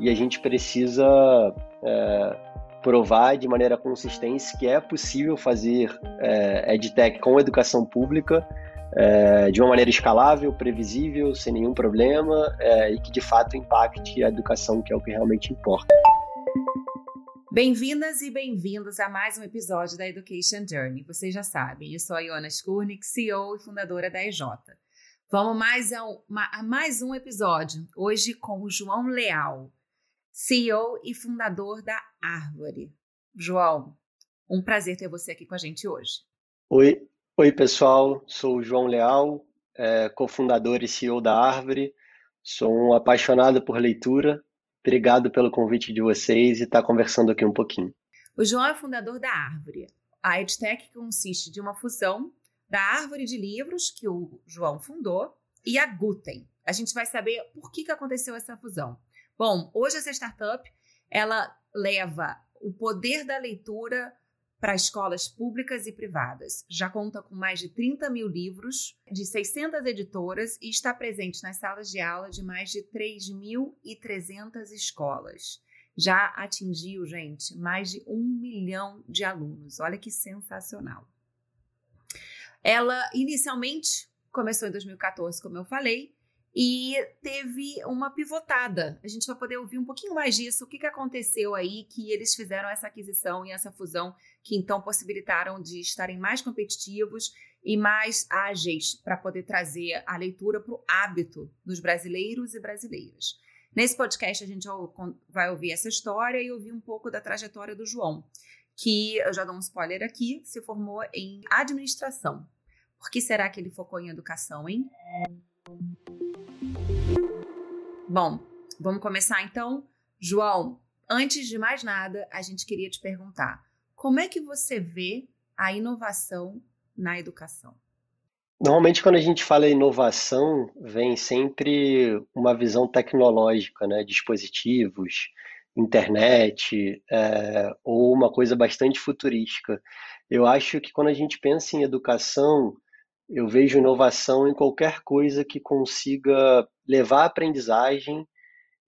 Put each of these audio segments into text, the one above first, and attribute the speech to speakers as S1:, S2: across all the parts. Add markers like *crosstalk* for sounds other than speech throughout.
S1: e a gente precisa é, provar de maneira consistente que é possível fazer é, EdTech com educação pública é, de uma maneira escalável, previsível, sem nenhum problema é, e que de fato impacte a educação, que é o que realmente importa.
S2: Bem-vindas e bem-vindos a mais um episódio da Education Journey. Vocês já sabem, eu sou a Iona Skurnik, CEO e fundadora da EJ. Vamos mais a, um, a mais um episódio, hoje com o João Leal, CEO e fundador da Árvore. João, um prazer ter você aqui com a gente hoje.
S1: Oi, oi pessoal, sou o João Leal, é, cofundador e CEO da Árvore. Sou um apaixonado por leitura. Obrigado pelo convite de vocês e estar tá conversando aqui um pouquinho.
S2: O João é fundador da Árvore. A EdTech consiste de uma fusão da Árvore de Livros, que o João fundou, e a Guten. A gente vai saber por que, que aconteceu essa fusão. Bom, hoje essa startup ela leva o poder da leitura para escolas públicas e privadas. Já conta com mais de 30 mil livros, de 600 editoras e está presente nas salas de aula de mais de 3.300 escolas. Já atingiu, gente, mais de um milhão de alunos. Olha que sensacional. Ela inicialmente começou em 2014, como eu falei, e teve uma pivotada. A gente vai poder ouvir um pouquinho mais disso, o que, que aconteceu aí, que eles fizeram essa aquisição e essa fusão, que então possibilitaram de estarem mais competitivos e mais ágeis para poder trazer a leitura para o hábito dos brasileiros e brasileiras. Nesse podcast a gente vai ouvir essa história e ouvir um pouco da trajetória do João, que eu já dou um spoiler aqui, se formou em administração. Por que será que ele focou em educação, hein? Bom, vamos começar então. João, antes de mais nada, a gente queria te perguntar: como é que você vê a inovação na educação?
S1: Normalmente, quando a gente fala em inovação, vem sempre uma visão tecnológica, né? Dispositivos, internet, é, ou uma coisa bastante futurística. Eu acho que quando a gente pensa em educação, eu vejo inovação em qualquer coisa que consiga levar a aprendizagem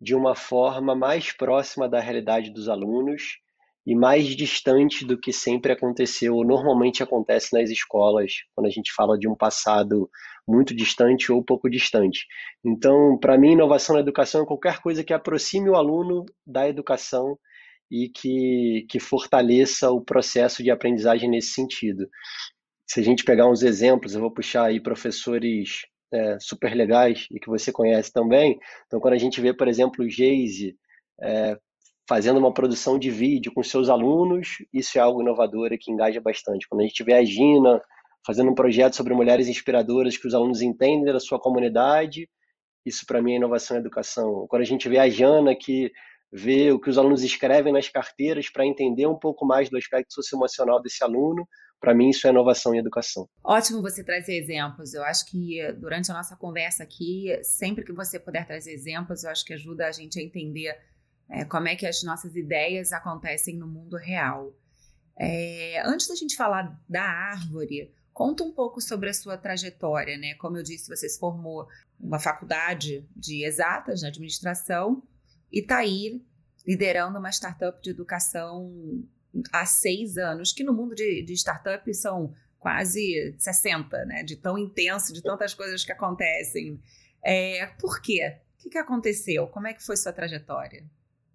S1: de uma forma mais próxima da realidade dos alunos e mais distante do que sempre aconteceu, ou normalmente acontece nas escolas, quando a gente fala de um passado muito distante ou pouco distante. Então, para mim, inovação na educação é qualquer coisa que aproxime o aluno da educação e que, que fortaleça o processo de aprendizagem nesse sentido se a gente pegar uns exemplos, eu vou puxar aí professores é, super legais e que você conhece também. Então, quando a gente vê, por exemplo, o Geise é, fazendo uma produção de vídeo com seus alunos, isso é algo inovador e que engaja bastante. Quando a gente vê a Gina fazendo um projeto sobre mulheres inspiradoras que os alunos entendem da sua comunidade, isso para mim é inovação em educação. Quando a gente vê a Jana que vê o que os alunos escrevem nas carteiras para entender um pouco mais do aspecto socioemocional desse aluno, para mim, isso é inovação em educação.
S2: Ótimo você trazer exemplos. Eu acho que durante a nossa conversa aqui, sempre que você puder trazer exemplos, eu acho que ajuda a gente a entender é, como é que as nossas ideias acontecem no mundo real. É, antes da gente falar da árvore, conta um pouco sobre a sua trajetória, né? Como eu disse, você se formou uma faculdade de exatas na administração e está aí liderando uma startup de educação há seis anos, que no mundo de, de startup são quase 60, né? De tão intenso, de tantas coisas que acontecem. É, por quê? O que, que aconteceu? Como é que foi sua trajetória?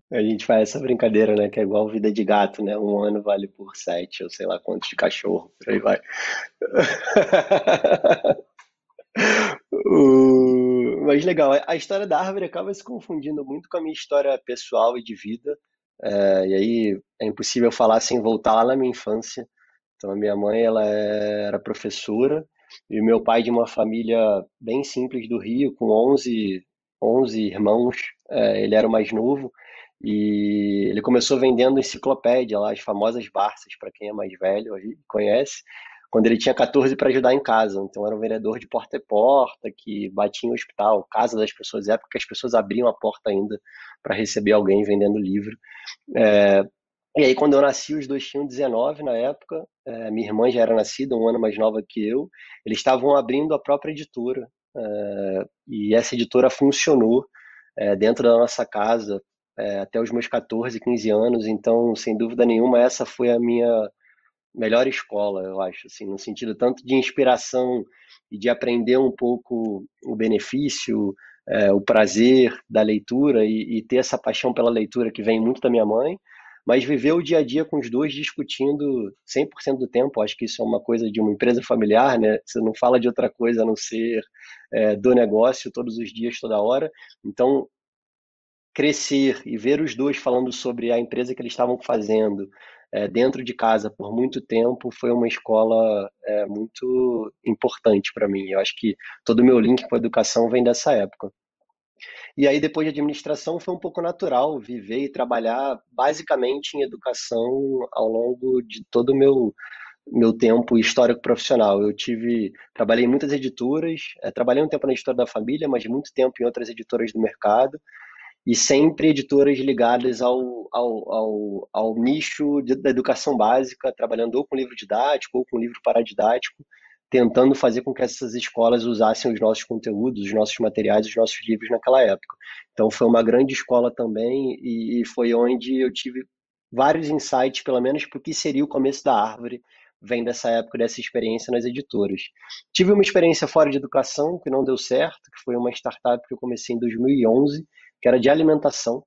S1: A gente faz essa brincadeira, né? Que é igual vida de gato, né? Um ano vale por sete, ou sei lá quantos de cachorro, por aí vai. *laughs* Mas legal, a história da árvore acaba se confundindo muito com a minha história pessoal e de vida. É, e aí é impossível falar sem voltar lá na minha infância. Então, a minha mãe ela era professora e o meu pai de uma família bem simples do Rio, com 11, 11 irmãos. É, ele era o mais novo e ele começou vendendo enciclopédia lá, as famosas Barças, para quem é mais velho conhece quando ele tinha 14 para ajudar em casa. Então era um vendedor de porta a porta, que batia em hospital, casa das pessoas, época que as pessoas abriam a porta ainda para receber alguém vendendo livro. É, e aí quando eu nasci, os dois tinham 19 na época, é, minha irmã já era nascida, um ano mais nova que eu, eles estavam abrindo a própria editora, é, e essa editora funcionou é, dentro da nossa casa é, até os meus 14, 15 anos, então, sem dúvida nenhuma, essa foi a minha melhor escola, eu acho, assim, no sentido tanto de inspiração e de aprender um pouco o benefício, é, o prazer da leitura e, e, ter essa paixão pela leitura que vem muito da minha mãe, mas viver o dia a dia com os dois discutindo 100% do tempo, acho que isso é uma coisa de uma empresa familiar, né? Você não fala de outra coisa a não ser é, do negócio todos os dias, toda hora. Então, crescer e ver os dois falando sobre a empresa que eles estavam fazendo é, dentro de casa por muito tempo foi uma escola é, muito importante para mim. Eu acho que todo o meu link com a educação vem dessa época. E aí, depois de administração, foi um pouco natural viver e trabalhar basicamente em educação ao longo de todo o meu, meu tempo histórico profissional. Eu tive, trabalhei em muitas editoras, é, trabalhei um tempo na editora da família, mas muito tempo em outras editoras do mercado e sempre editoras ligadas ao, ao, ao, ao nicho de, da educação básica, trabalhando ou com livro didático ou com livro paradidático, tentando fazer com que essas escolas usassem os nossos conteúdos, os nossos materiais, os nossos livros naquela época. Então foi uma grande escola também e, e foi onde eu tive vários insights, pelo menos, para o que seria o começo da árvore, vem dessa época, dessa experiência nas editoras. Tive uma experiência fora de educação que não deu certo, que foi uma startup que eu comecei em 2011, que era de alimentação.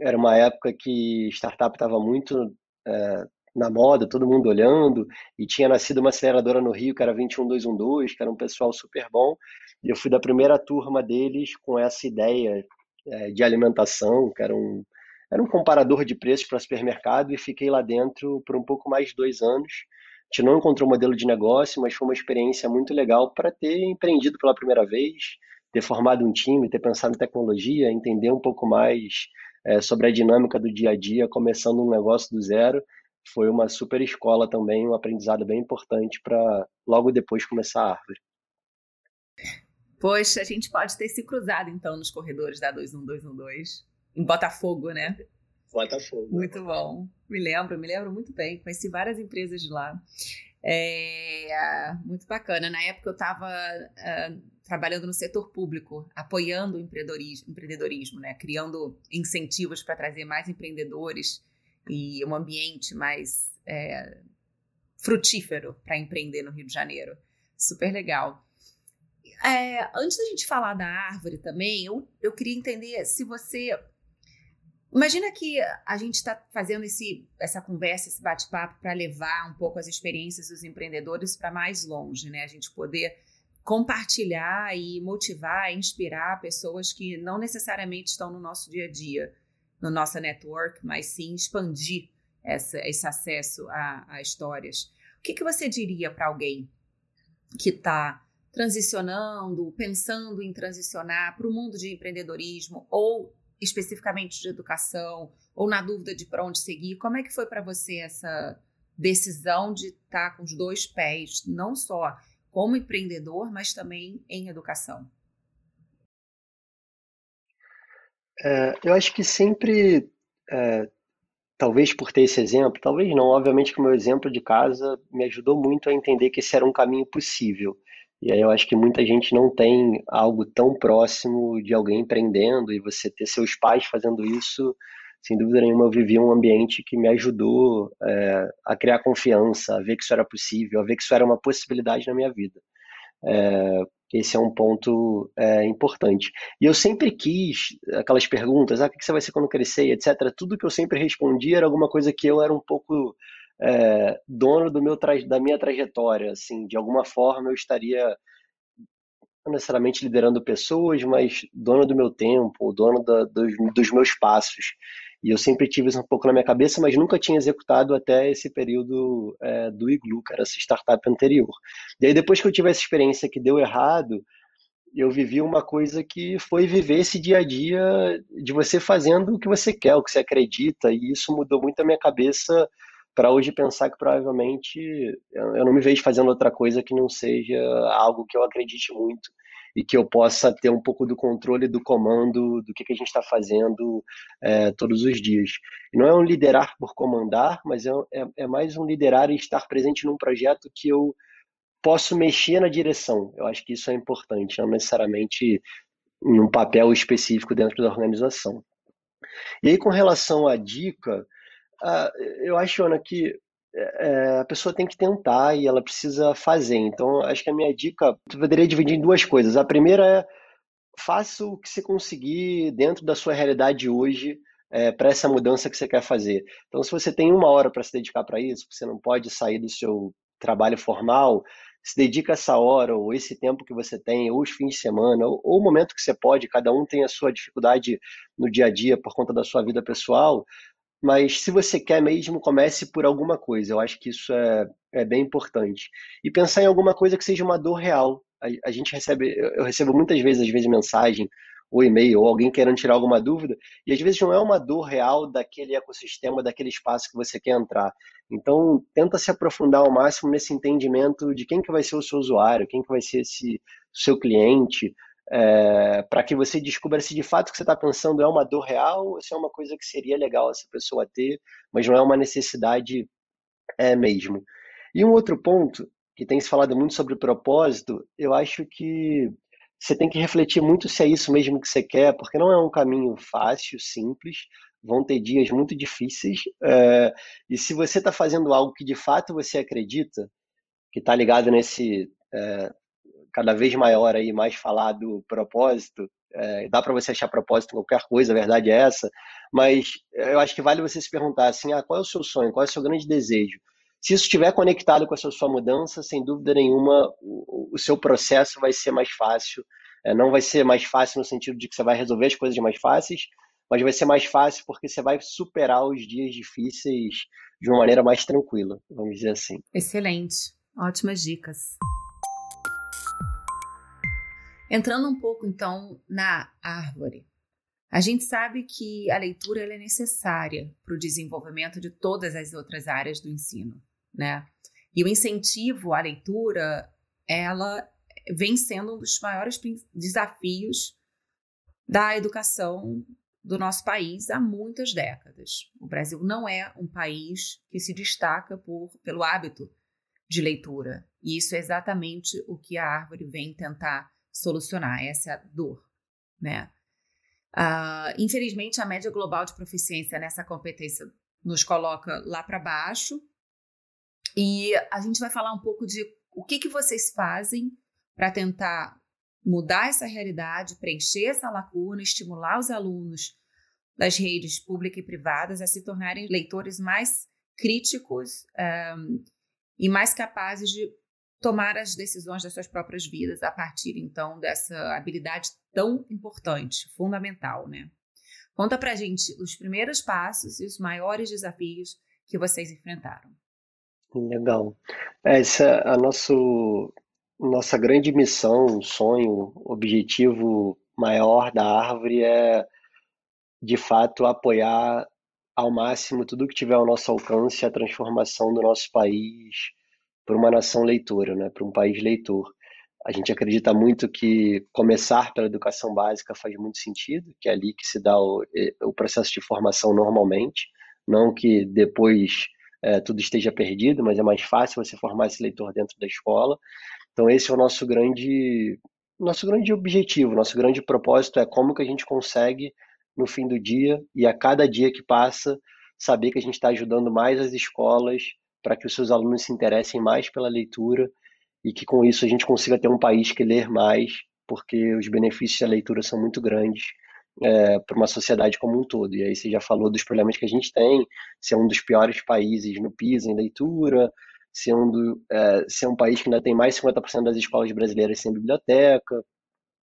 S1: Era uma época que startup estava muito é, na moda, todo mundo olhando, e tinha nascido uma aceleradora no Rio, que era 21212, que era um pessoal super bom, e eu fui da primeira turma deles com essa ideia é, de alimentação, que era um, era um comparador de preços para supermercado, e fiquei lá dentro por um pouco mais de dois anos. A gente não encontrou um modelo de negócio, mas foi uma experiência muito legal para ter empreendido pela primeira vez, ter formado um time, ter pensado em tecnologia, entender um pouco mais é, sobre a dinâmica do dia a dia, começando um negócio do zero, foi uma super escola também, um aprendizado bem importante para logo depois começar a árvore.
S2: Poxa, a gente pode ter se cruzado então nos corredores da 21212, em Botafogo, né?
S1: Botafogo.
S2: Muito bom. Me lembro, me lembro muito bem. Conheci várias empresas de lá. É, muito bacana. Na época eu estava uh, ah, trabalhando no setor público, apoiando o empreendedorismo, empreendedorismo né? criando incentivos para trazer mais empreendedores e um ambiente mais é, frutífero para empreender no Rio de Janeiro. Super legal. É, antes da gente falar da árvore também, eu, eu queria entender se você Imagina que a gente está fazendo esse, essa conversa, esse bate-papo para levar um pouco as experiências dos empreendedores para mais longe, né? A gente poder compartilhar e motivar, inspirar pessoas que não necessariamente estão no nosso dia a dia, no nosso network, mas sim expandir essa, esse acesso a, a histórias. O que, que você diria para alguém que está transicionando, pensando em transicionar para o mundo de empreendedorismo ou especificamente de educação ou na dúvida de para onde seguir, como é que foi para você essa decisão de estar tá com os dois pés, não só como empreendedor, mas também em educação?
S1: É, eu acho que sempre, é, talvez por ter esse exemplo, talvez não, obviamente que o meu exemplo de casa me ajudou muito a entender que esse era um caminho possível. E aí eu acho que muita gente não tem algo tão próximo de alguém empreendendo e você ter seus pais fazendo isso, sem dúvida nenhuma, eu vivi um ambiente que me ajudou é, a criar confiança, a ver que isso era possível, a ver que isso era uma possibilidade na minha vida. É, esse é um ponto é, importante. E eu sempre quis aquelas perguntas, ah, o que você vai ser quando crescer, etc. Tudo que eu sempre respondia era alguma coisa que eu era um pouco é, dono do meu da minha trajetória, assim, de alguma forma eu estaria não necessariamente liderando pessoas, mas dono do meu tempo, dono da, dos, dos, meus passos. E eu sempre tive isso um pouco na minha cabeça, mas nunca tinha executado até esse período é, do Iglu, que era essa startup anterior. E aí, depois que eu tive essa experiência que deu errado, eu vivi uma coisa que foi viver esse dia a dia de você fazendo o que você quer, o que você acredita, e isso mudou muito a minha cabeça para hoje pensar que provavelmente eu não me vejo fazendo outra coisa que não seja algo que eu acredite muito e que eu possa ter um pouco do controle do comando do que, que a gente está fazendo é, todos os dias. Não é um liderar por comandar, mas é, é, é mais um liderar e estar presente num projeto que eu posso mexer na direção. Eu acho que isso é importante, não necessariamente em um papel específico dentro da organização. E aí, com relação à dica, uh, eu acho, Ana, que é, a pessoa tem que tentar e ela precisa fazer. Então, acho que a minha dica, eu poderia dividir em duas coisas. A primeira é faça o que você conseguir dentro da sua realidade hoje é, para essa mudança que você quer fazer. Então, se você tem uma hora para se dedicar para isso, você não pode sair do seu trabalho formal, se dedica essa hora ou esse tempo que você tem, ou os fins de semana, ou, ou o momento que você pode, cada um tem a sua dificuldade no dia a dia por conta da sua vida pessoal, mas se você quer mesmo, comece por alguma coisa. Eu acho que isso é, é bem importante. E pensar em alguma coisa que seja uma dor real. A, a gente recebe, eu recebo muitas vezes, às vezes, mensagem ou e-mail, ou alguém querendo tirar alguma dúvida, e às vezes não é uma dor real daquele ecossistema, daquele espaço que você quer entrar. Então, tenta se aprofundar ao máximo nesse entendimento de quem que vai ser o seu usuário, quem que vai ser esse seu cliente, é, para que você descubra se de fato o que você está pensando é uma dor real ou se é uma coisa que seria legal essa pessoa ter, mas não é uma necessidade é mesmo. E um outro ponto, que tem se falado muito sobre propósito, eu acho que você tem que refletir muito se é isso mesmo que você quer, porque não é um caminho fácil, simples, vão ter dias muito difíceis, é, e se você está fazendo algo que de fato você acredita, que está ligado nesse é, cada vez maior aí, mais falado propósito. É, dá para você achar propósito em qualquer coisa, a verdade é essa. Mas eu acho que vale você se perguntar assim, ah, qual é o seu sonho, qual é o seu grande desejo? Se isso estiver conectado com essa sua mudança, sem dúvida nenhuma, o, o seu processo vai ser mais fácil. É, não vai ser mais fácil no sentido de que você vai resolver as coisas mais fáceis, mas vai ser mais fácil porque você vai superar os dias difíceis de uma maneira mais tranquila, vamos dizer assim.
S2: Excelente, ótimas dicas. Entrando um pouco então na árvore. A gente sabe que a leitura é necessária para o desenvolvimento de todas as outras áreas do ensino, né? E o incentivo à leitura, ela vem sendo um dos maiores desafios da educação do nosso país há muitas décadas. O Brasil não é um país que se destaca por, pelo hábito de leitura. E isso é exatamente o que a árvore vem tentar solucionar essa dor, né? Uh, infelizmente, a média global de proficiência nessa competência nos coloca lá para baixo. E a gente vai falar um pouco de o que, que vocês fazem para tentar mudar essa realidade, preencher essa lacuna, estimular os alunos das redes públicas e privadas a se tornarem leitores mais críticos um, eh, e mais capazes de tomar as decisões das suas próprias vidas a partir então dessa habilidade tão importante, fundamental, né? Conta pra gente os primeiros passos e os maiores desafios que vocês enfrentaram.
S1: Legal. Essa é a nosso, nossa grande missão, sonho, objetivo maior da árvore é de fato apoiar ao máximo tudo que tiver ao nosso alcance a transformação do nosso país para uma nação leitora, né, para um país leitor. A gente acredita muito que começar pela educação básica faz muito sentido, que é ali que se dá o, o processo de formação normalmente, não que depois é, tudo esteja perdido, mas é mais fácil você formar esse leitor dentro da escola. Então esse é o nosso grande nosso grande objetivo, nosso grande propósito é como que a gente consegue no fim do dia e a cada dia que passa saber que a gente está ajudando mais as escolas para que os seus alunos se interessem mais pela leitura e que com isso a gente consiga ter um país que ler mais, porque os benefícios da leitura são muito grandes é, para uma sociedade como um todo. E aí você já falou dos problemas que a gente tem, ser um dos piores países no PISA em leitura, ser um, do, é, ser um país que ainda tem mais de 50% das escolas brasileiras sem biblioteca,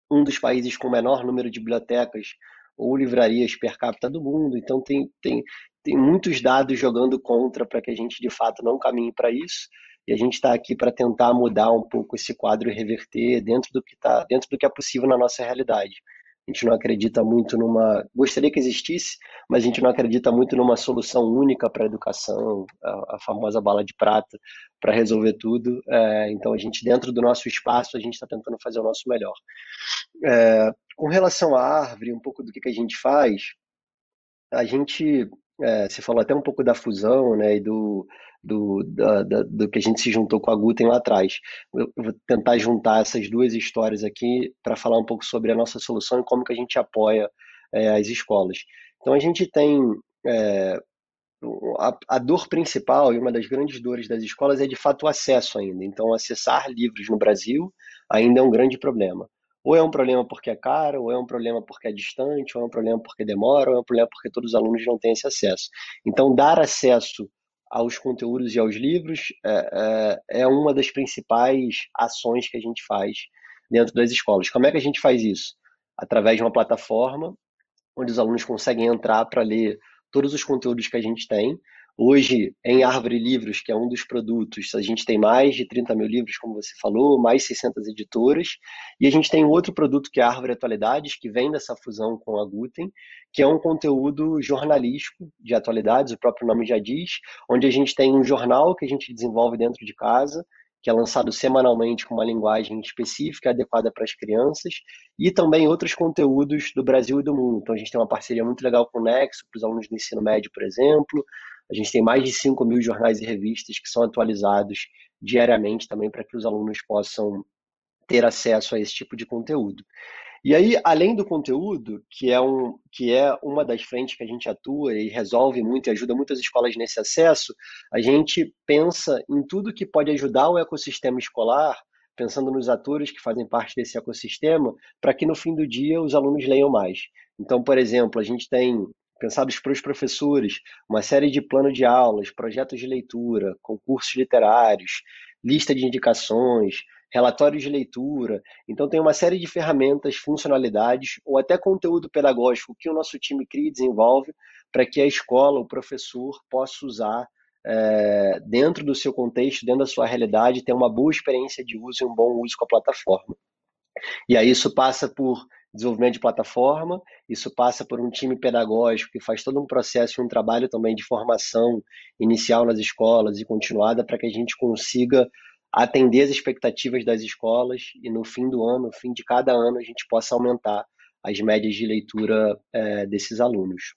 S1: um dos países com o menor número de bibliotecas ou livrarias per capita do mundo. Então tem, tem, tem muitos dados jogando contra para que a gente de fato não caminhe para isso. E a gente está aqui para tentar mudar um pouco esse quadro e reverter dentro do que tá, dentro do que é possível na nossa realidade. A gente não acredita muito numa. Gostaria que existisse, mas a gente não acredita muito numa solução única para a educação, a, famosa bala de prata, para resolver tudo. É, então, a gente, dentro do nosso espaço, a gente está tentando fazer o nosso melhor. É, com relação à árvore, um pouco do que, que a gente faz, a gente é, você falou até um pouco da fusão, né, e do, do, da, da, do que a gente se juntou com a Guten lá atrás. Eu vou tentar juntar essas duas histórias aqui para falar um pouco sobre a nossa solução e como que a gente apoia é, as escolas. Então a gente tem é, a, a, dor principal e uma das grandes dores das escolas é de fato o acesso ainda. Então acessar livros no Brasil ainda é um grande problema. Ou é um problema porque é caro, ou é um problema porque é distante, ou é um problema porque demora, ou é um problema porque todos os alunos não têm esse acesso. Então dar acesso aos conteúdos e aos livros é, é, é uma das principais ações que a gente faz dentro das escolas. Como é que a gente faz isso? Através de uma plataforma onde os alunos conseguem entrar para ler todos os conteúdos que a gente tem. Hoje, em Árvore Livros, que é um dos produtos, a gente tem mais de 30 mil livros, como você falou, mais 600 editoras, e a gente tem outro produto que é a Árvore Atualidades, que vem dessa fusão com a Guten, que é um conteúdo jornalístico de atualidades, o próprio nome já diz, onde a gente tem um jornal que a gente desenvolve dentro de casa, que é lançado semanalmente com uma linguagem específica, adequada para as crianças, e também outros conteúdos do Brasil e do mundo. Então, a gente tem uma parceria muito legal com o Nexo, para os alunos do ensino médio, por exemplo. A gente tem mais de 5 mil jornais e revistas que são atualizados diariamente também para que os alunos possam ter acesso a esse tipo de conteúdo. E aí, além do conteúdo, que é, um, que é uma das frentes que a gente atua e resolve muito e ajuda muitas escolas nesse acesso, a gente pensa em tudo que pode ajudar o ecossistema escolar, pensando nos atores que fazem parte desse ecossistema, para que no fim do dia os alunos leiam mais. Então, por exemplo, a gente tem pensados para os professores, uma série de plano de aulas, projetos de leitura, concursos literários, lista de indicações, relatórios de leitura. Então, tem uma série de ferramentas, funcionalidades ou até conteúdo pedagógico que o nosso time cria e desenvolve para que a escola, o professor, possa usar é, dentro do seu contexto, dentro da sua realidade, ter uma boa experiência de uso e um bom uso com a plataforma. E aí isso passa por desenvolvimento de plataforma, isso passa por um time pedagógico que faz todo um processo e um trabalho também de formação inicial nas escolas e continuada para que a gente consiga atender as expectativas das escolas e no fim do ano, no fim de cada ano, a gente possa aumentar as médias de leitura é, desses alunos.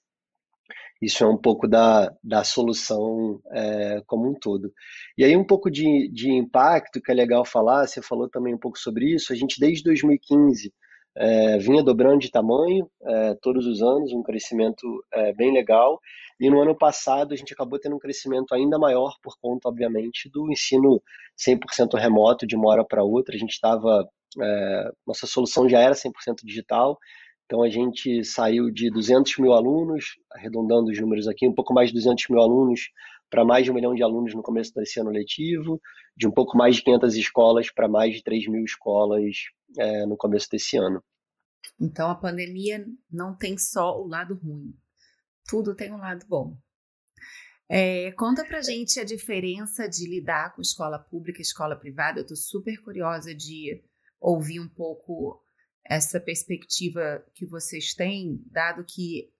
S1: Isso é um pouco da, da solução é, como um todo. E aí, um pouco de, de impacto, que é legal falar, você falou também um pouco sobre isso. A gente, desde 2015, é, vinha dobrando de tamanho é, todos os anos, um crescimento é, bem legal. E no ano passado a gente acabou tendo um crescimento ainda maior por conta, obviamente, do ensino 100% remoto de uma hora para outra. A gente estava, é, nossa solução já era 100% digital, então a gente saiu de 200 mil alunos, arredondando os números aqui, um pouco mais de 200 mil alunos para mais de um milhão de alunos no começo desse ano letivo, de um pouco mais de 500 escolas para mais de 3 mil escolas é, no começo desse ano.
S2: Então a pandemia não tem só o lado ruim, tudo tem um lado bom. É, conta pra gente a diferença de lidar com escola pública e escola privada. Eu tô super curiosa de ouvir um pouco essa perspectiva que vocês têm, dado que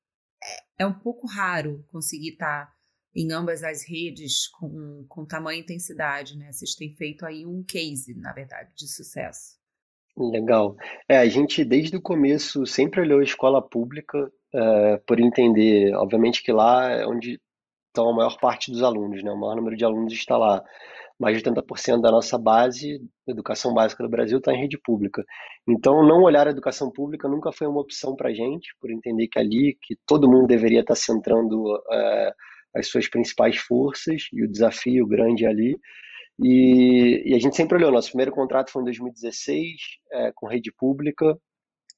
S2: é, é um pouco raro conseguir estar tá em ambas as redes com, com tamanha intensidade, né? Vocês têm feito aí um case, na verdade, de sucesso.
S1: Legal. É, a gente desde o começo sempre olhou a escola pública é, por entender, obviamente que lá é onde estão a maior parte dos alunos, né? O maior número de alunos está lá. Mais de 80% da nossa base, educação básica do Brasil, está em rede pública. Então, não olhar a educação pública nunca foi uma opção para a gente, por entender que ali, que todo mundo deveria estar tá centrando é, as suas principais forças e o desafio grande ali. E, e, a gente sempre olhou, nosso primeiro contrato foi em 2016, é, com rede pública,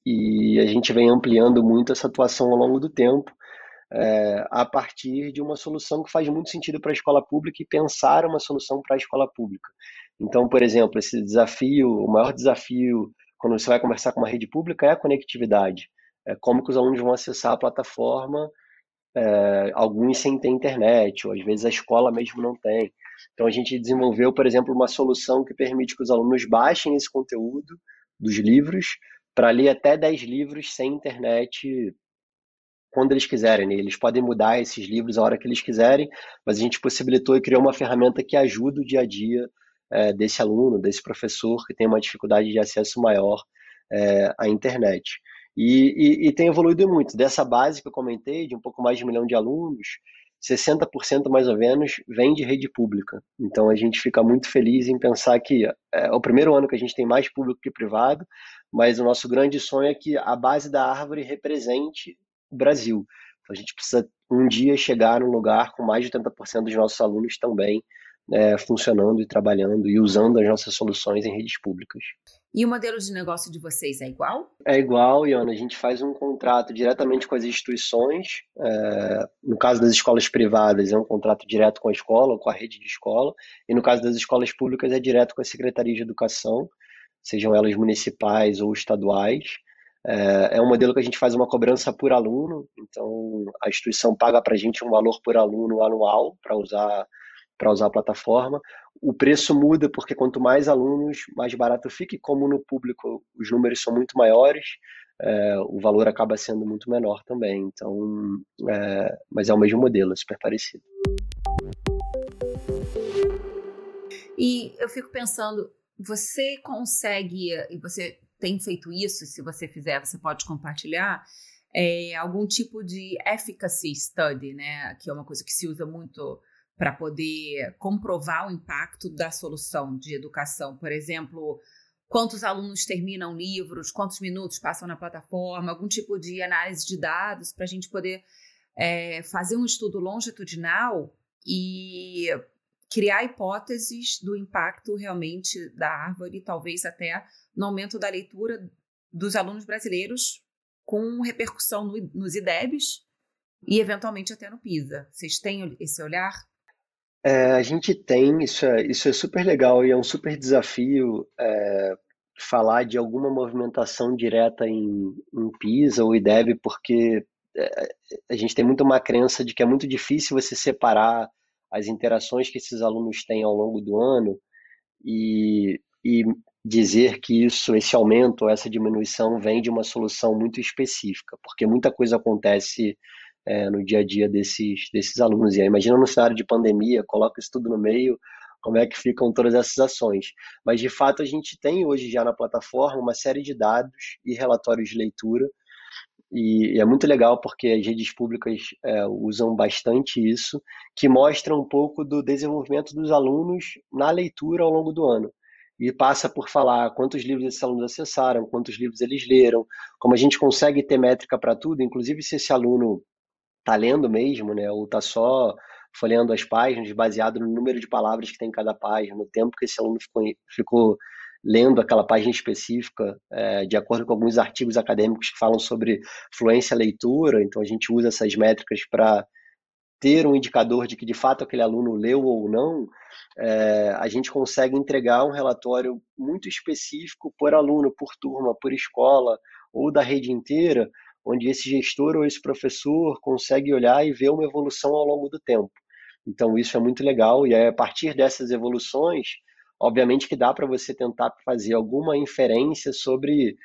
S1: e a gente vem ampliando muito essa atuação ao longo do tempo, é, a partir de uma solução que faz muito sentido para a escola pública e pensar uma solução para a escola pública. Então, por exemplo, esse desafio, o maior desafio quando você vai conversar com uma rede pública é a conectividade. É como que os alunos vão acessar a plataforma, é, alguns sem ter internet, ou às vezes a escola mesmo não tem. Então a gente desenvolveu, por exemplo, uma solução que permite que os alunos baixem esse conteúdo dos livros para ler até 10 livros sem internet quando eles quiserem. Né? Eles podem mudar esses livros a hora que eles quiserem, mas a gente possibilitou e criou uma ferramenta que ajuda o dia a dia é, desse aluno, desse professor que tem uma dificuldade de acesso maior é, à internet. E, e, e, tem evoluído muito. Dessa base que eu comentei, de um pouco mais de um milhão de alunos, 60% mais ou menos vem de rede pública. Então a gente fica muito feliz em pensar que é o primeiro ano que a gente tem mais público que privado, mas o nosso grande sonho é que a base da árvore represente Brasil. Então, a gente precisa um dia chegar num lugar com mais de 80% dos nossos alunos também é, funcionando e trabalhando e usando as nossas soluções em redes públicas.
S2: E o modelo de negócio de vocês é igual?
S1: É igual, Iana. A gente faz um contrato diretamente com as instituições. É, no caso das escolas privadas, é um contrato direto com a escola, com a rede de escola. E no caso das escolas públicas, é direto com a Secretaria de Educação, sejam elas municipais ou estaduais. É, é um modelo que a gente faz uma cobrança por aluno. Então, a instituição paga para a gente um valor por aluno anual para usar para usar a plataforma. O preço muda porque quanto mais alunos, mais barato fica, e como no público os números são muito maiores, é, o valor acaba sendo muito menor também. Então, é, mas é o mesmo modelo, é super parecido.
S2: E eu fico pensando, você consegue, e você tem feito isso, se você fizer, você pode compartilhar, é, algum tipo de efficacy study, né? Que é uma coisa que se usa muito para poder comprovar o impacto da solução de educação. Por exemplo, quantos alunos terminam livros, quantos minutos passam na plataforma, algum tipo de análise de dados para a gente poder é, fazer um estudo longitudinal e criar hipóteses do impacto realmente da árvore, talvez até no aumento da leitura dos alunos brasileiros, com repercussão no, nos IDEBs e eventualmente até no PISA. Vocês têm esse olhar?
S1: É, a gente tem, isso é, isso é super legal e é um super desafio é, falar de alguma movimentação direta em, em PISA ou IDEB, porque é, a gente tem muito uma crença de que é muito difícil você separar as interações que esses alunos têm ao longo do ano e, e dizer que isso, esse aumento essa diminuição vem de uma solução muito específica, porque muita coisa acontece é, no dia a dia desses, desses alunos. E aí, imagina no cenário de pandemia, coloca isso tudo no meio, como é que ficam todas essas ações. Mas, de fato, a gente tem hoje já na plataforma uma série de dados e relatórios de leitura, e, é muito legal porque as redes públicas é, usam bastante isso, que mostra um pouco do desenvolvimento dos alunos na leitura ao longo do ano. E passa por falar quantos livros esses alunos acessaram, quantos livros eles leram, como a gente consegue ter métrica para tudo, inclusive se esse aluno tá lendo mesmo, né? Ou tá só folheando as páginas baseado no número de palavras que tem em cada página, no tempo que esse aluno ficou, ficou lendo aquela página específica, é, de acordo com alguns artigos acadêmicos que falam sobre fluência leitura, então a gente usa essas métricas para ter um indicador de que de fato aquele aluno leu ou não, é, a gente consegue entregar um relatório muito específico por aluno, por turma, por escola ou da rede inteira, onde esse gestor ou esse professor consegue olhar e ver uma evolução ao longo do tempo. Então isso é muito legal e a partir dessas evoluções, obviamente que dá para você tentar fazer alguma inferência sobre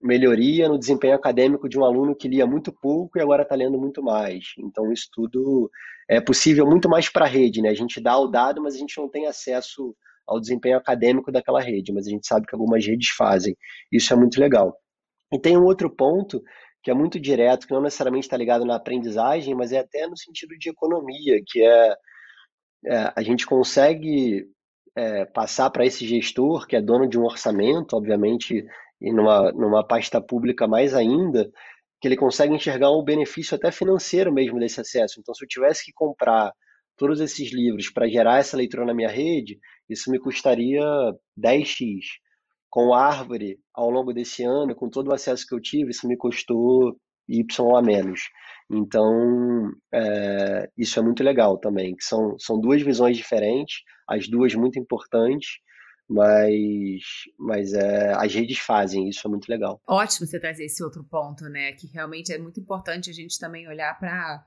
S1: melhoria no desempenho acadêmico de um aluno que lia muito pouco e agora está lendo muito mais. Então isso tudo é possível muito mais para a rede, né? A gente dá o dado, mas a gente não tem acesso ao desempenho acadêmico daquela rede, mas a gente sabe que algumas redes fazem. Isso é muito legal. E tem um outro ponto que é muito direto, que não necessariamente está ligado na aprendizagem, mas é até no sentido de economia, que é, é a gente consegue é, passar para esse gestor, que é dono de um orçamento, obviamente, e numa, numa pasta pública mais ainda, que ele consegue enxergar um benefício até financeiro mesmo desse acesso. Então, se eu tivesse que comprar todos esses livros para gerar essa leitura na minha rede, isso me custaria 10x com árvore ao longo desse ano, com todo o acesso que eu tive, isso me custou Y a menos. Então, é, isso é muito legal também, que são, são duas visões diferentes, as duas muito importantes, mas, mas é, as redes fazem, isso é muito legal.
S2: Ótimo você trazer esse outro ponto, né? Que realmente é muito importante a gente também olhar para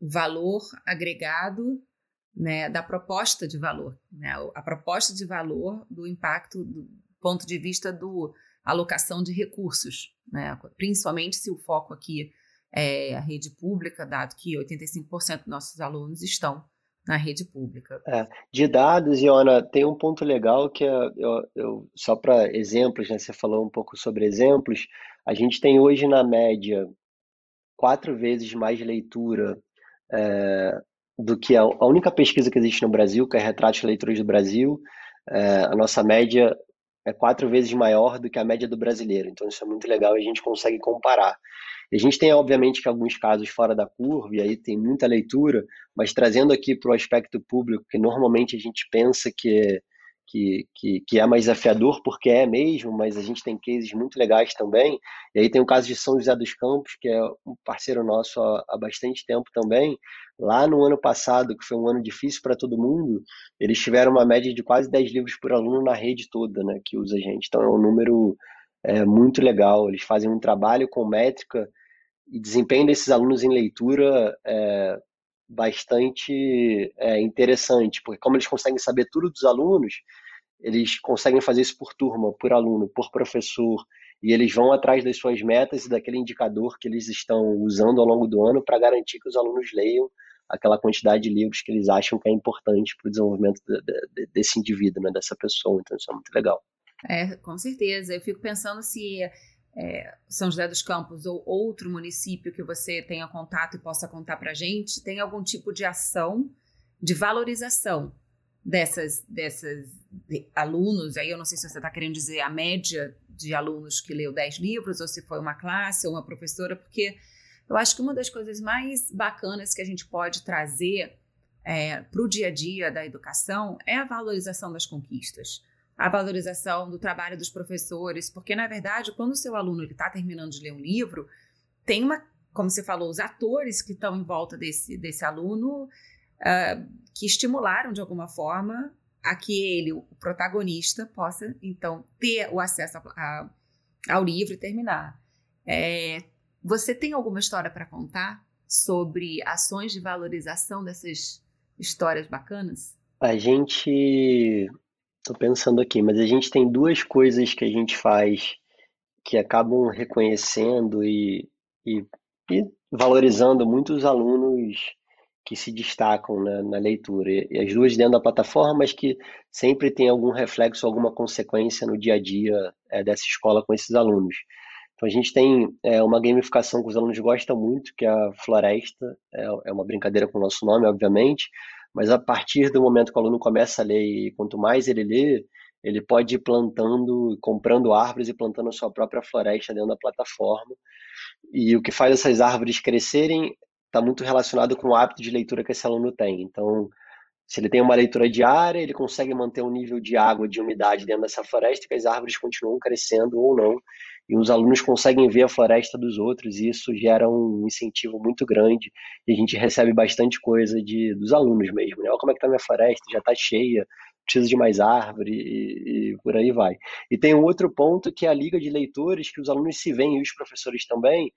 S2: o valor agregado né, da proposta de valor, né, a proposta de valor do impacto do ponto de vista do alocação de recursos, né, principalmente se o foco aqui é a rede pública, dado que 85% dos nossos alunos estão na rede pública.
S1: É, de dados, Iona, tem um ponto legal que é, eu, eu só para exemplos, né, você falou um pouco sobre exemplos, a gente tem hoje na média quatro vezes mais leitura é, do que a, a, única pesquisa que existe no Brasil, que é Retratos de Leitores do Brasil, é, a nossa média é quatro vezes maior do que a média do brasileiro. Então isso é muito legal e a gente consegue comparar. A gente tem, obviamente, que alguns casos fora da curva, e aí tem muita leitura, mas trazendo aqui para o aspecto público, que normalmente a gente pensa que que, que, que é mais desafiador porque é mesmo, mas a gente tem cases muito legais também. E aí tem o caso de São José dos Campos, que é um parceiro nosso há, há bastante tempo também. Lá no ano passado, que foi um ano difícil para todo mundo, eles tiveram uma média de quase 10 livros por aluno na rede toda, né, que usa a gente. Então é um número é, muito legal. Eles fazem um trabalho com métrica e desempenho desses alunos em leitura é, bastante é, interessante, porque como eles conseguem saber tudo dos alunos, eles conseguem fazer isso por turma, por aluno, por professor, e eles vão atrás das suas metas e daquele indicador que eles estão usando ao longo do ano para garantir que os alunos leiam aquela quantidade de livros que eles acham que é importante para o desenvolvimento de, de, desse indivíduo, né, dessa pessoa. Então, isso é muito legal.
S2: É, com certeza. Eu fico pensando se é, São José dos Campos ou outro município que você tenha contato e possa contar para a gente, tem algum tipo de ação de valorização dessas, dessas de alunos, aí eu não sei se você está querendo dizer a média de alunos que leu 10 livros, ou se foi uma classe ou uma professora, porque eu acho que uma das coisas mais bacanas que a gente pode trazer é, para o dia a dia da educação é a valorização das conquistas a valorização do trabalho dos professores, porque na verdade, quando o seu aluno está terminando de ler um livro, tem uma, como você falou, os atores que estão em volta desse, desse aluno uh, que estimularam de alguma forma a que ele, o protagonista, possa então ter o acesso a, a, ao livro e terminar. É, você tem alguma história para contar sobre ações de valorização dessas histórias bacanas?
S1: A gente Tô pensando aqui, mas a gente tem duas coisas que a gente faz que acabam reconhecendo e, e, e valorizando muitos alunos que se destacam na, na leitura. E, e, as duas dentro da plataforma, mas que sempre tem algum reflexo, alguma consequência no dia a dia é, dessa escola com esses alunos. Então a gente tem é, uma gamificação que os alunos gostam muito, que é a Floresta, é, é uma brincadeira com o nosso nome, obviamente, mas a partir do momento que o aluno começa a ler, e quanto mais ele lê, ele pode ir plantando, comprando árvores e plantando a sua própria floresta dentro da plataforma. E o que faz essas árvores crescerem está muito relacionado com o hábito de leitura que esse aluno tem. Então, se ele tem uma leitura diária, ele consegue manter um nível de água, de umidade dentro dessa floresta, que as árvores continuam crescendo ou não e os alunos conseguem ver a floresta dos outros e isso gera um incentivo muito grande e a gente recebe bastante coisa de, dos alunos mesmo, né? Olha como é que tá minha floresta, já está cheia, precisa de mais árvore e, e, por aí vai. E tem um outro ponto que é a liga de leitores, que os alunos se veem e os professores também,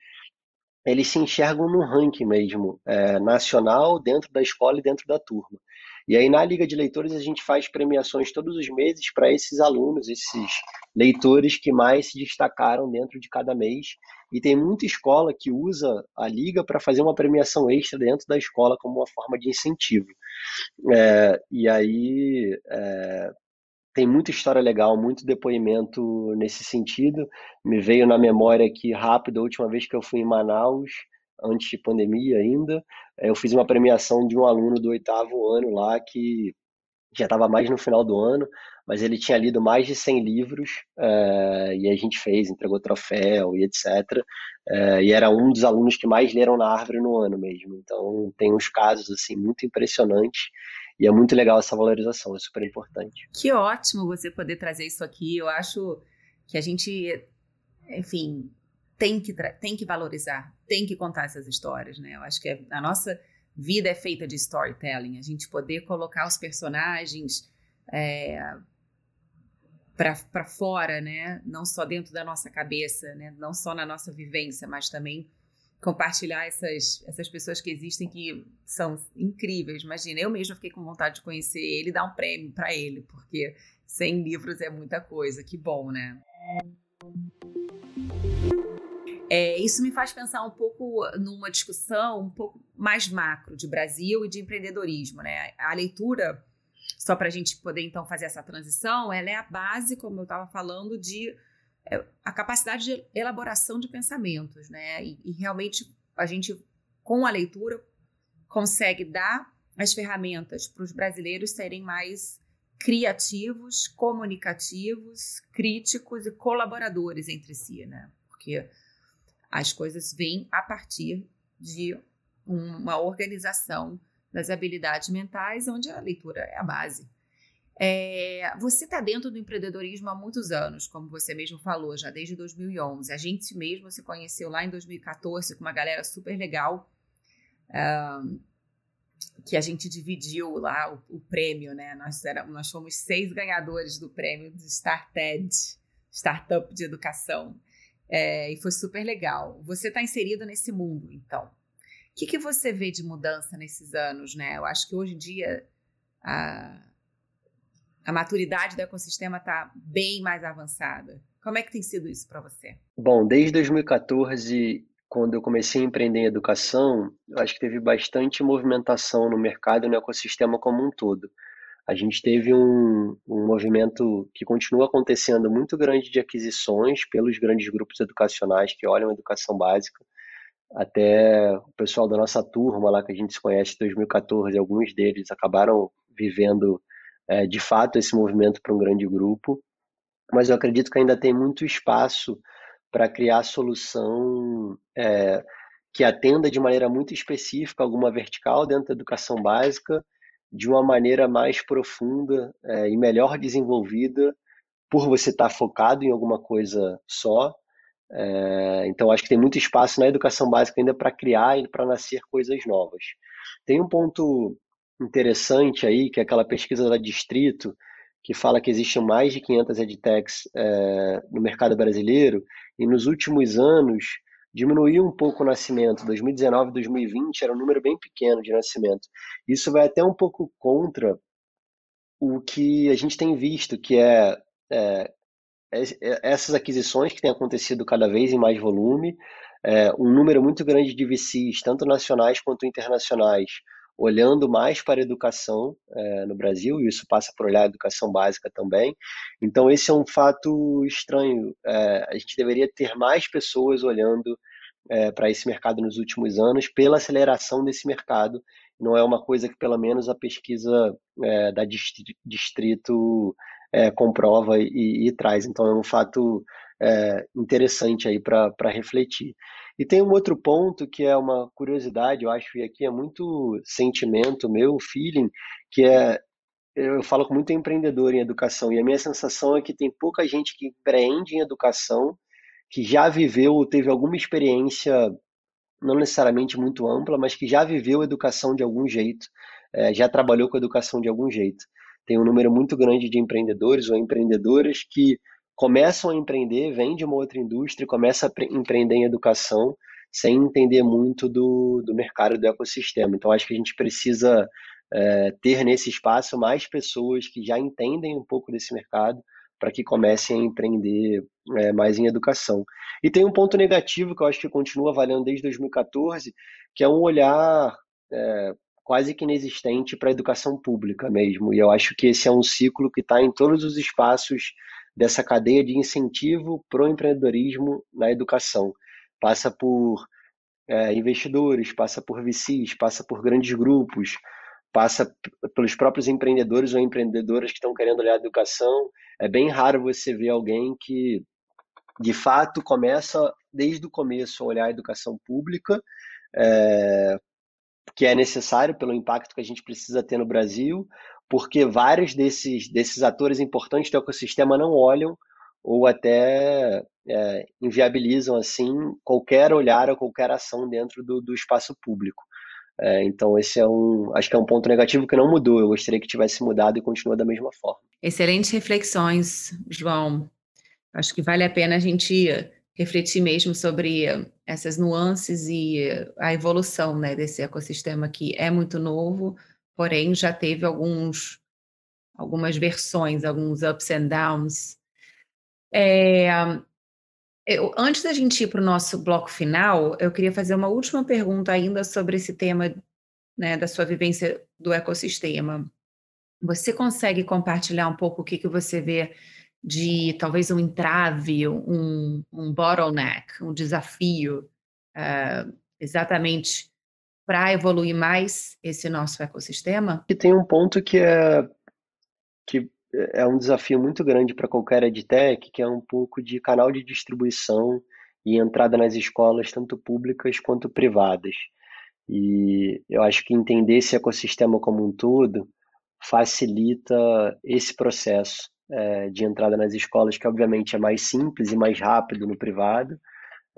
S1: eles se enxergam no ranking mesmo, é, nacional, dentro da escola e dentro da turma. E aí na Liga de Leitores a gente faz premiações todos os meses para esses alunos, esses leitores que mais se destacaram dentro de cada mês. E tem muita escola que usa a Liga para fazer uma premiação extra dentro da escola como uma forma de incentivo. É, e aí é, tem muita história legal, muito depoimento nesse sentido. Me veio na memória aqui rápido a última vez que eu fui em Manaus antes de pandemia ainda. Eu fiz uma premiação de um aluno do oitavo ano lá que já estava mais no final do ano, mas ele tinha lido mais de 100 livros uh, e a gente fez, entregou troféu e etc. Eh, e era um dos alunos que mais leram na árvore no ano mesmo. Então tem uns casos assim muito impressionantes e é muito legal essa valorização, é super importante.
S2: Que ótimo você poder trazer isso aqui. Eu acho que a gente, enfim, tem que, tem que valorizar, tem que contar essas histórias, né? Eu acho que é, a nossa vida é feita de storytelling, a gente poder colocar os personagens é, para fora, né? Não só dentro da nossa cabeça, né? Não só na nossa vivência, mas também compartilhar essas, essas pessoas que existem que são incríveis. Imagina, eu mesma fiquei com vontade de conhecer ele e dar um prêmio para ele, porque 100 livros é muita coisa. Que bom, né? É, isso me faz pensar um pouco numa discussão um pouco mais macro de Brasil e de empreendedorismo. Né? A leitura, só para a gente poder então fazer essa transição, ela é a base, como eu estava falando, de é, a capacidade de elaboração de pensamentos. Né? E, e realmente a gente, com a leitura, consegue dar as ferramentas para os brasileiros serem mais criativos, comunicativos, críticos e colaboradores entre si, né? Porque As coisas vêm a partir de uma organização das habilidades mentais, onde a leitura é a base. É, você está dentro do empreendedorismo há muitos anos, como você mesmo falou, já desde 2011. A gente mesmo se conheceu lá em 2014 com uma galera super legal, uh, que a gente dividiu lá o, o, prêmio, né? Nós, era, nós fomos seis ganhadores do prêmio de StarTED, Startup de Educação. É, e foi super legal. Você está inserido nesse mundo, então. O que, que você vê de mudança nesses anos, né? Eu acho que hoje em dia a, a maturidade do ecossistema está bem mais avançada. Como é que tem sido isso para você?
S1: Bom, desde 2014, quando eu comecei a empreender em educação, eu acho que teve bastante movimentação no mercado e no ecossistema como um todo. A gente teve um, um movimento que continua acontecendo muito grande de aquisições pelos grandes grupos educacionais que olham a educação básica. Até o pessoal da nossa turma lá que a gente se conhece em 2014, alguns deles acabaram vivendo é, de fato esse movimento para um grande grupo. Mas eu acredito que ainda tem muito espaço para criar solução é, que atenda de maneira muito específica alguma vertical dentro da educação básica de uma maneira mais profunda é, e melhor desenvolvida por você estar tá focado em alguma coisa só. É, então, acho que tem muito espaço na educação básica ainda para criar e para nascer coisas novas. Tem um ponto interessante aí, que é aquela pesquisa da Distrito, que fala que existem mais de 500 edtechs é, no mercado brasileiro, e nos últimos anos diminuiu um pouco o nascimento. 2019 2020 era um número bem pequeno de nascimento. Isso vai até um pouco contra o que a gente tem visto, que é, é, é, é essas aquisições que têm acontecido cada vez em mais volume, é, um número muito grande de VCs, tanto nacionais quanto internacionais, olhando mais para a educação é, no Brasil, e isso passa por olhar a educação básica também. Então, esse é um fato estranho. É, a gente deveria ter mais pessoas olhando é, para esse mercado nos últimos anos, pela aceleração desse mercado. Não é uma coisa que, pelo menos, a pesquisa é, da Distrito é, comprova e, e, traz. Então, é um fato é, interessante aí para refletir. E tem um outro ponto que é uma curiosidade, eu acho, e aqui é muito sentimento meu, feeling, que é eu falo com muito empreendedor em educação e a minha sensação é que tem pouca gente que empreende em educação que já viveu ou teve alguma experiência, não necessariamente muito ampla, mas que já viveu educação de algum jeito, é, já trabalhou com educação de algum jeito. Tem um número muito grande de empreendedores ou empreendedoras que começam a empreender, vêm de uma outra indústria, começam a empreender em educação sem entender muito do, do mercado do ecossistema. Então, acho que a gente precisa é, ter nesse espaço mais pessoas que já entendem um pouco desse mercado para que comecem a empreender é, mais em educação. E tem um ponto negativo que eu acho que continua valendo desde 2014, que é um olhar é, quase que inexistente para a educação pública mesmo. E eu acho que esse é um ciclo que está em todos os espaços dessa cadeia de incentivo para o empreendedorismo na educação. Passa por é, investidores, passa por VCs, passa por grandes grupos, passa pelos próprios empreendedores ou empreendedoras que estão querendo olhar a educação. É bem raro você ver alguém que, de fato, começa desde o começo a olhar a educação pública, é, que é necessário pelo impacto que a gente precisa ter no Brasil, porque vários desses, desses atores importantes do ecossistema não olham ou até é, inviabilizam assim qualquer olhar ou qualquer ação dentro do, do espaço público. É, então esse é um, acho que é um ponto negativo que não mudou. Eu gostaria que tivesse mudado e continua da mesma forma.
S2: Excelentes reflexões, João. Acho que vale a pena a gente refletir mesmo sobre essas nuances e a evolução né, desse ecossistema que é muito novo, porém já teve alguns algumas versões, alguns ups and downs. É, eu, antes da gente ir para o nosso bloco final, eu queria fazer uma última pergunta ainda sobre esse tema né, da sua vivência do ecossistema. Você consegue compartilhar um pouco o que, que você vê de talvez um entrave, um, um bottleneck, um desafio, uh, exatamente para evoluir mais esse nosso ecossistema?
S1: E tem um ponto que é que é um desafio muito grande para qualquer edtech, que é um pouco de canal de distribuição e entrada nas escolas, tanto públicas quanto privadas. E eu acho que entender esse ecossistema como um todo facilita esse processo é, de entrada nas escolas, que obviamente é mais simples e mais rápido no privado.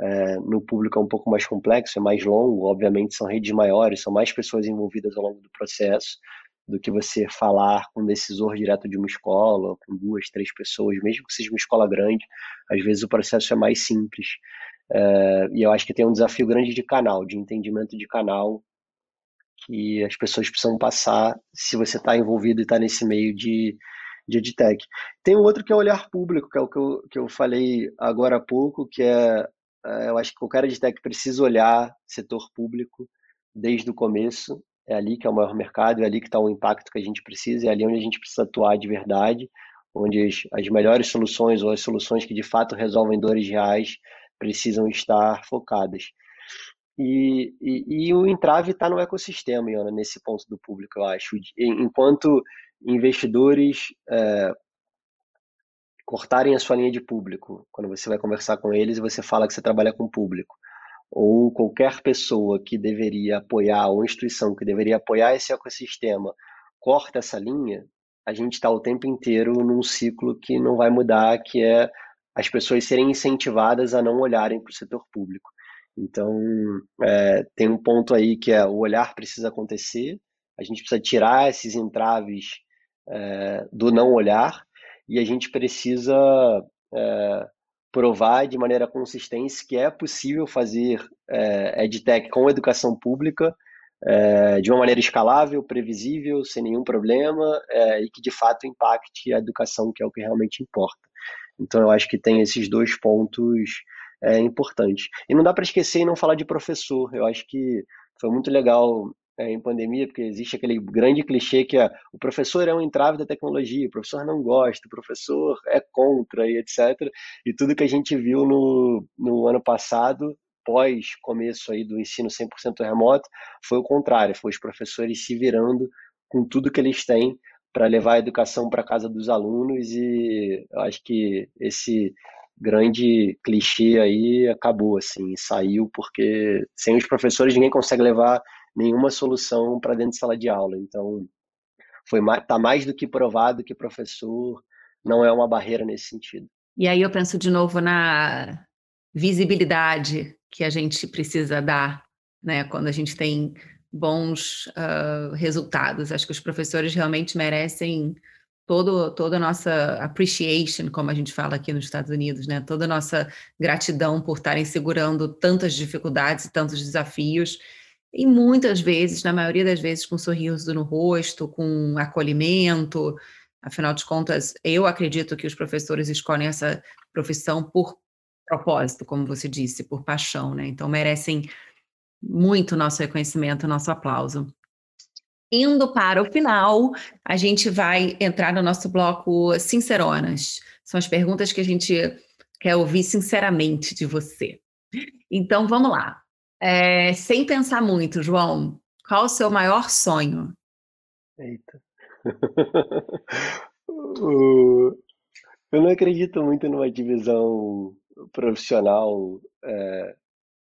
S1: É, no público é um pouco mais complexo, é mais longo, obviamente são redes maiores, são mais pessoas envolvidas ao longo do processo do que você falar com um decisor direto de uma escola, com duas, três pessoas, mesmo que seja uma escola grande, às vezes o processo é mais simples. É, e eu acho que tem um desafio grande de canal, de entendimento de canal, que as pessoas precisam passar se você está envolvido e está nesse meio de, de EdTech. Tem um outro que é o olhar público, que é o que eu, que eu falei agora há pouco, que é, é eu acho que qualquer EdTech precisa olhar setor público desde o começo, é ali que é o maior mercado, é ali que está o impacto que a gente precisa, é ali onde a gente precisa atuar de verdade, onde as, as melhores soluções ou as soluções que de fato resolvem dores reais precisam estar focadas. E, e, e o entrave está no ecossistema, Iona, nesse ponto do público, eu acho. Enquanto investidores é, cortarem a sua linha de público, quando você vai conversar com eles e você fala que você trabalha com público, ou qualquer pessoa que deveria apoiar, ou instituição que deveria apoiar esse ecossistema, corta essa linha, a gente está o tempo inteiro num ciclo que não vai mudar, que é as pessoas serem incentivadas a não olharem para o setor público. Então, é, tem um ponto aí que é o olhar precisa acontecer, a gente precisa tirar esses entraves é, do não olhar e a gente precisa é, provar de maneira consistente que é possível fazer é, EdTech com educação pública é, de uma maneira escalável, previsível, sem nenhum problema é, e que de fato impacte a educação, que é o que realmente importa. Então eu acho que tem esses dois pontos é, importantes. E não dá para esquecer e não falar de professor. Eu acho que foi muito legal é, em pandemia, porque existe aquele grande clichê que é, o professor é um entrave da tecnologia, o professor não gosta, o professor é contra e etc. E tudo que a gente viu no, no ano passado, pós começo aí do ensino 100% remoto, foi o contrário, foi os professores se virando com tudo que eles têm para levar a educação para casa dos alunos e eu acho que esse grande clichê aí acabou assim, saiu porque sem os professores ninguém consegue levar nenhuma solução para dentro de sala de aula. Então, foi tá mais do que provado que professor não é uma barreira nesse sentido.
S2: E aí eu penso de novo na visibilidade que a gente precisa dar, né, quando a gente tem bons uh, resultados. Acho que os professores realmente merecem todo, toda a nossa appreciation, como a gente fala aqui nos Estados Unidos, né? Toda a nossa gratidão por estarem segurando tantas dificuldades e tantos desafios. E muitas vezes, na maioria das vezes, com um sorriso no rosto, com acolhimento. Afinal de contas, eu acredito que os professores escolhem essa profissão por propósito, como você disse, por paixão, né? Então merecem muito nosso reconhecimento, nosso aplauso. Indo para o final, a gente vai entrar no nosso bloco Sinceronas. São as perguntas que a gente quer ouvir sinceramente de você. Então, vamos lá. É, sem pensar muito, João, qual o seu maior sonho?
S1: Eita. *laughs* Eu não acredito muito numa divisão profissional é,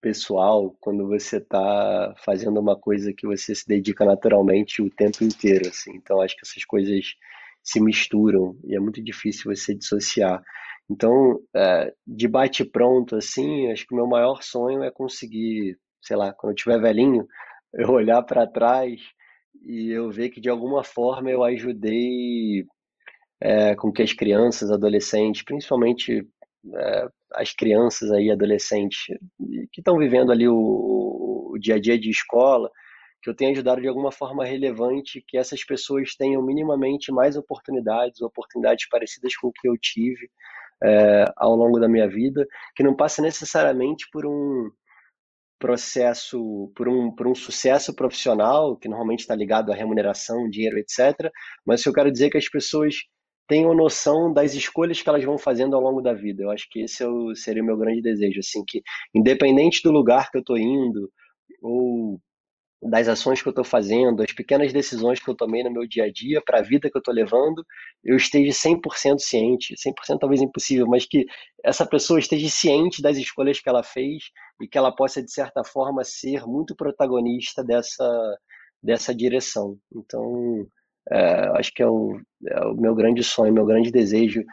S1: pessoal quando você está fazendo uma coisa que você se dedica naturalmente o tempo inteiro, assim. Então acho que essas coisas se misturam e é muito difícil você dissociar. Então, é, de bate pronto, assim, acho que o meu maior sonho é conseguir, sei lá, quando eu tiver velhinho, eu olhar para trás e eu ver que de alguma forma eu ajudei é, com que as crianças, adolescentes, principalmente é, as crianças aí, adolescentes, que estão vivendo ali o, o, dia a dia de escola, que eu tenha ajudado de alguma forma relevante que essas pessoas tenham minimamente mais oportunidades, oportunidades parecidas com o que eu tive é, ao longo da minha vida, que não passa necessariamente por um processo, por um, por um sucesso profissional, que normalmente está ligado à remuneração, dinheiro, etc. Mas eu quero dizer que as pessoas tenham noção das escolhas que elas vão fazendo ao longo da vida. Eu acho que esse é seria o meu grande desejo, assim, que independente do lugar que eu estou indo, ou das ações que eu estou fazendo, as pequenas decisões que eu tomei no meu dia a dia, para a vida que eu estou levando, eu esteja 100% ciente, 100% talvez impossível, mas que essa pessoa esteja ciente das escolhas que ela fez e que ela possa, de certa forma, ser muito protagonista dessa, dessa direção. Então, é, acho que é o, é o meu grande sonho, meu grande desejo.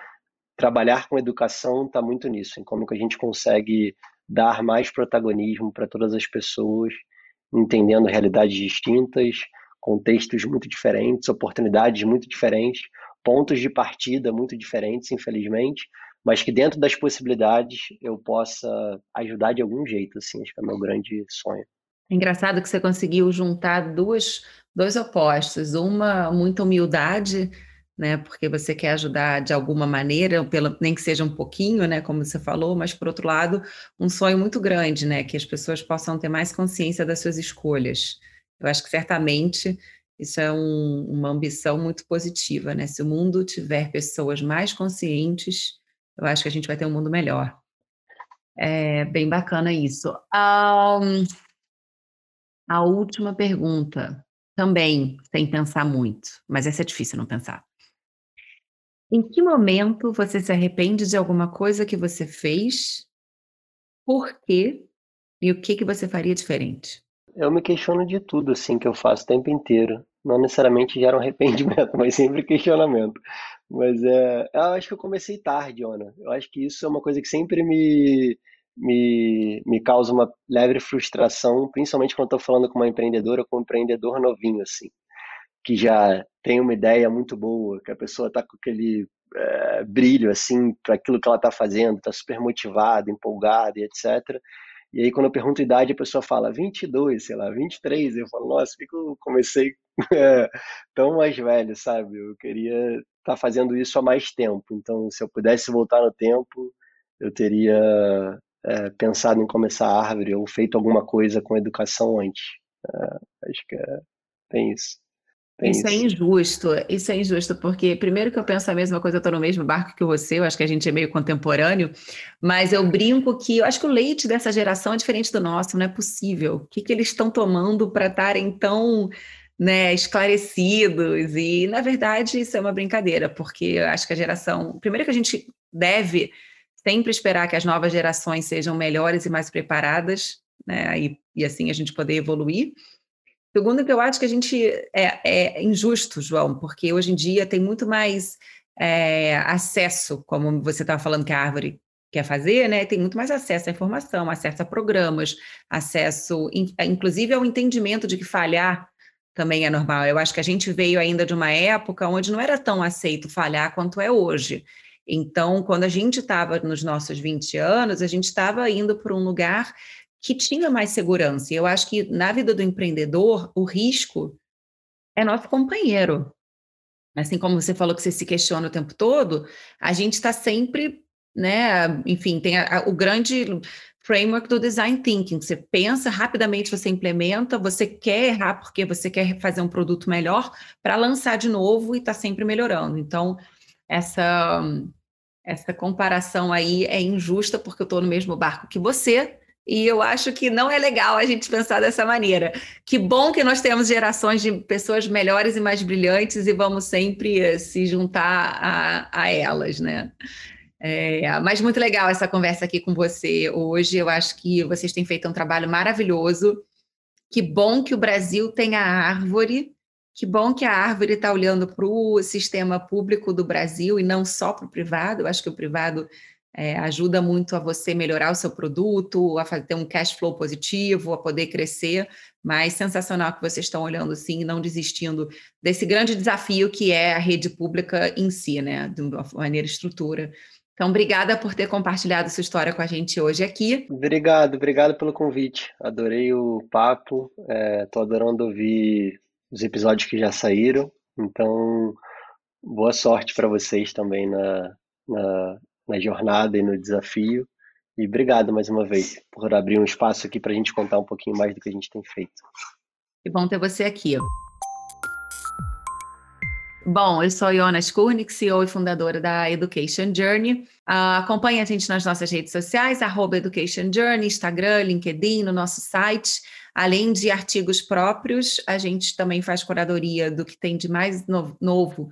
S1: Trabalhar com educação está muito nisso, em como que a gente consegue dar mais protagonismo para todas as pessoas entendendo realidades distintas, contextos muito diferentes, oportunidades muito diferentes, pontos de partida muito diferentes, infelizmente, mas que dentro das possibilidades eu possa ajudar de algum jeito, assim, acho que é o meu grande sonho.
S2: É engraçado que você conseguiu juntar duas, dois opostos, uma muita humildade né? Porque você quer ajudar de alguma maneira, nem que seja um pouquinho, né? Como você falou, mas por outro lado, um sonho muito grande, né? Que as pessoas possam ter mais consciência das suas escolhas. Eu acho que certamente isso é um, uma ambição muito positiva, né? Se o mundo tiver pessoas mais conscientes, eu acho que a gente vai ter um mundo melhor. É bem bacana isso. Um, a última pergunta, também sem pensar muito, mas essa é difícil não pensar. Em que momento você se arrepende de alguma coisa que você fez? Por quê? E o que que você faria diferente?
S1: Eu me questiono de tudo, assim, que eu faço o tempo inteiro. Não necessariamente gera um arrependimento, *laughs* mas sempre questionamento. Mas é, eu acho que eu comecei tarde, Ona. Eu acho que isso é uma coisa que sempre me, me, me causa uma leve frustração, principalmente quando estou falando com uma empreendedora, com um empreendedor novinho, assim que já tem uma ideia muito boa, que a pessoa está com aquele é, brilho assim para aquilo que ela está fazendo, está super motivada, empolgada e etc. E aí quando eu pergunto a idade, a pessoa fala 22, sei lá, 23. Eu falo, nossa, que eu comecei *laughs* é, tão mais velho, sabe? Eu queria estar tá fazendo isso há mais tempo. Então, se eu pudesse voltar no tempo, eu teria é, pensado em começar a árvore ou feito alguma coisa com educação antes. É, acho que é, tem isso.
S2: É isso, é injusto, isso é injusto, porque primeiro que eu penso a mesma coisa, eu estou no mesmo barco que você, eu acho que a gente é meio contemporâneo, mas eu brinco que eu acho que o leite dessa geração é diferente do nosso, não é possível. O que, que eles estão tomando para estarem tão né, esclarecidos? E, na verdade, isso é uma brincadeira, porque eu acho que a geração. Primeiro que a gente deve sempre esperar que as novas gerações sejam melhores e mais preparadas, né, e, e assim a gente poder evoluir. Segundo, que eu acho que a gente é, é injusto, João, porque hoje em dia tem muito mais é, acesso, como você estava falando que a árvore quer fazer, né? Tem muito mais acesso à informação, acesso a programas, acesso, inclusive ao entendimento de que falhar também é normal. Eu acho que a gente veio ainda de uma época onde não era tão aceito falhar quanto é hoje. Então, quando a gente estava nos nossos 20 anos, a gente estava indo para um lugar que tinha mais segurança. E eu acho que na vida do empreendedor, o risco é nosso companheiro. Assim como você falou que você se questiona o tempo todo, a gente está sempre, né? Enfim, tem a, a, o grande framework do design thinking. Você pensa rapidamente, você implementa, você quer errar porque você quer fazer um produto melhor para lançar de novo e está sempre melhorando. Então, essa essa comparação aí é injusta porque eu estou no mesmo barco que você, e eu acho que não é legal a gente pensar dessa maneira. Que bom que nós temos gerações de pessoas melhores e mais brilhantes e vamos sempre eh, se juntar a, a elas, né? É, mas muito legal essa conversa aqui com você hoje. Eu acho que vocês têm feito um trabalho maravilhoso. Que bom que o Brasil tem a árvore. Que bom que a árvore está olhando para o sistema público do Brasil e não só para o privado. Eu acho que o privado é, ajuda muito a você melhorar o seu produto, a ter um cash flow positivo, a poder crescer, mas sensacional que vocês estão olhando sim não desistindo desse grande desafio que é a rede pública em si, né, de uma maneira estrutura. Então, obrigada por ter compartilhado sua história com a gente hoje aqui.
S1: Obrigado, obrigado pelo convite. Adorei o papo, estou é, adorando ouvir os episódios que já saíram. Então, boa sorte para vocês também na, na na jornada e no desafio. E obrigado mais uma vez por abrir um espaço aqui para a gente contar um pouquinho mais do que a gente tem feito.
S2: Que bom ter você aqui. Bom, eu sou Iona Skurnik, CEO e fundadora da Education Journey. Uh, acompanhe a gente nas nossas redes sociais, arroba Education Journey, Instagram, LinkedIn, no nosso site. Além de artigos próprios, a gente também faz curadoria do que tem de mais novo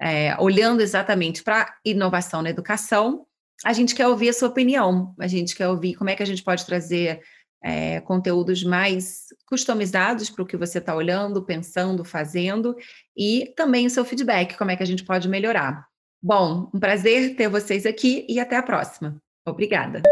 S2: é, olhando exatamente para inovação na educação. A gente quer ouvir a sua opinião, a gente quer ouvir como é que a gente pode trazer é, conteúdos mais customizados para o que você está olhando, pensando, fazendo, e também o seu feedback, como é que a gente pode melhorar. Bom, um prazer ter vocês aqui e até a próxima. Obrigada.